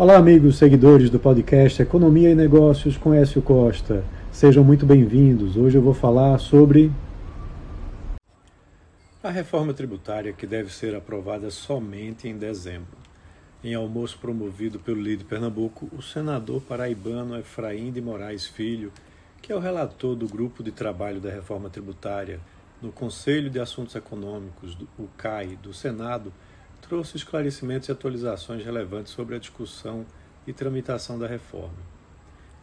Olá, amigos seguidores do podcast Economia e Negócios com Écio Costa. Sejam muito bem-vindos. Hoje eu vou falar sobre a reforma tributária que deve ser aprovada somente em dezembro. Em almoço promovido pelo líder Pernambuco, o senador paraibano Efraim de Moraes Filho, que é o relator do grupo de trabalho da reforma tributária no Conselho de Assuntos Econômicos, o CAI, do Senado, trouxe esclarecimentos e atualizações relevantes sobre a discussão e tramitação da reforma.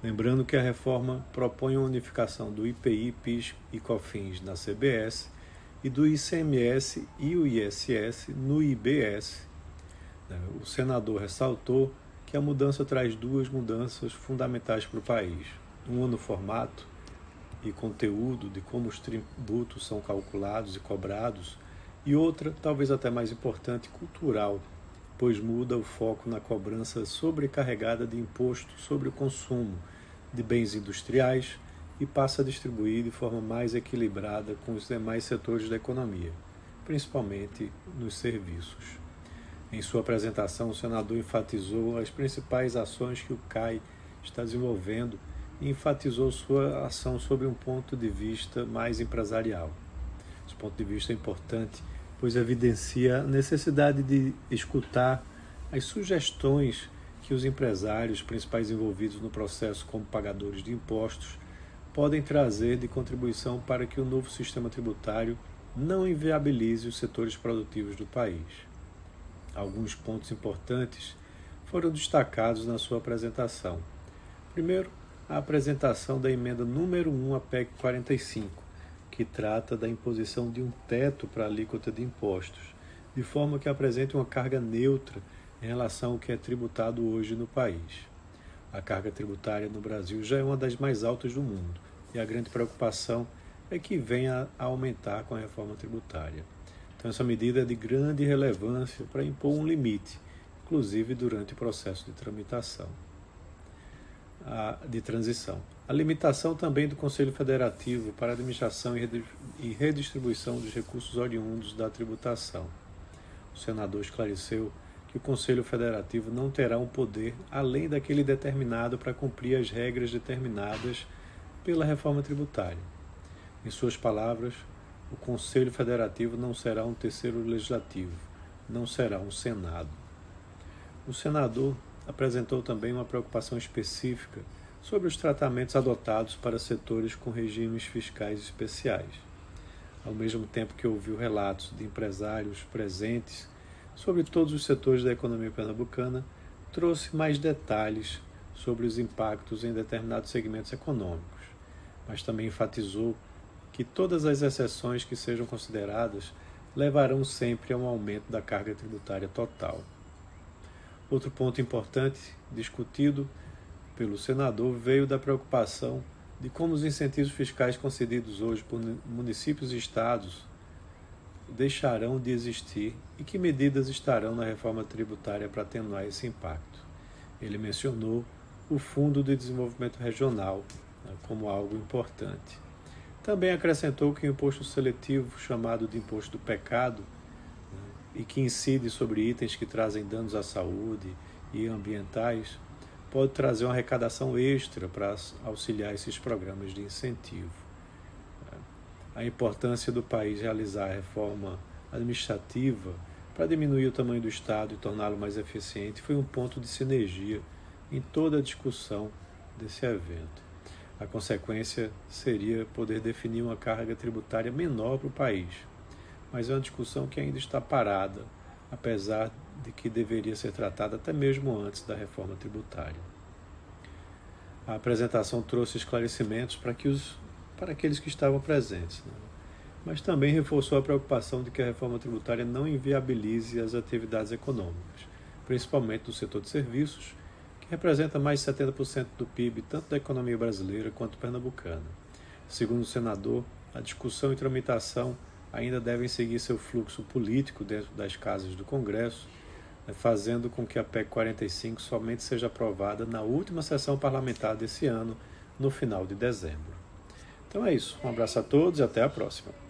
Lembrando que a reforma propõe a unificação do IPI, PIS e COFINS na CBS e do ICMS e o ISS no IBS. O senador ressaltou que a mudança traz duas mudanças fundamentais para o país. Uma no formato e conteúdo de como os tributos são calculados e cobrados e outra, talvez até mais importante, cultural, pois muda o foco na cobrança sobrecarregada de imposto sobre o consumo de bens industriais e passa a distribuir de forma mais equilibrada com os demais setores da economia, principalmente nos serviços. Em sua apresentação, o senador enfatizou as principais ações que o CAI está desenvolvendo e enfatizou sua ação sobre um ponto de vista mais empresarial. Esse ponto de vista é importante pois evidencia a necessidade de escutar as sugestões que os empresários, principais envolvidos no processo como pagadores de impostos, podem trazer de contribuição para que o novo sistema tributário não inviabilize os setores produtivos do país. Alguns pontos importantes foram destacados na sua apresentação. Primeiro, a apresentação da emenda número 1 à PEC 45, que trata da imposição de um teto para a alíquota de impostos, de forma que apresente uma carga neutra em relação ao que é tributado hoje no país. A carga tributária no Brasil já é uma das mais altas do mundo e a grande preocupação é que venha a aumentar com a reforma tributária. Então, essa medida é de grande relevância para impor um limite, inclusive durante o processo de tramitação, de transição. A limitação também do Conselho Federativo para a administração e redistribuição dos recursos oriundos da tributação. O senador esclareceu que o Conselho Federativo não terá um poder além daquele determinado para cumprir as regras determinadas pela reforma tributária. Em suas palavras, o Conselho Federativo não será um terceiro legislativo, não será um Senado. O senador apresentou também uma preocupação específica sobre os tratamentos adotados para setores com regimes fiscais especiais. Ao mesmo tempo que ouviu relatos de empresários presentes sobre todos os setores da economia pernambucana, trouxe mais detalhes sobre os impactos em determinados segmentos econômicos, mas também enfatizou que todas as exceções que sejam consideradas levarão sempre a um aumento da carga tributária total. Outro ponto importante discutido pelo senador veio da preocupação de como os incentivos fiscais concedidos hoje por municípios e estados deixarão de existir e que medidas estarão na reforma tributária para atenuar esse impacto. Ele mencionou o Fundo de Desenvolvimento Regional né, como algo importante. Também acrescentou que o imposto seletivo, chamado de imposto do pecado, né, e que incide sobre itens que trazem danos à saúde e ambientais, pode trazer uma arrecadação extra para auxiliar esses programas de incentivo. A importância do país realizar a reforma administrativa para diminuir o tamanho do Estado e torná-lo mais eficiente foi um ponto de sinergia em toda a discussão desse evento. A consequência seria poder definir uma carga tributária menor para o país, mas é uma discussão que ainda está parada, apesar de que deveria ser tratada até mesmo antes da reforma tributária. A apresentação trouxe esclarecimentos para, que os, para aqueles que estavam presentes, né? mas também reforçou a preocupação de que a reforma tributária não inviabilize as atividades econômicas, principalmente do setor de serviços, que representa mais de 70% do PIB tanto da economia brasileira quanto pernambucana. Segundo o senador, a discussão e tramitação ainda devem seguir seu fluxo político dentro das casas do Congresso, fazendo com que a PEC 45 somente seja aprovada na última sessão parlamentar desse ano, no final de dezembro. Então é isso. Um abraço a todos e até a próxima.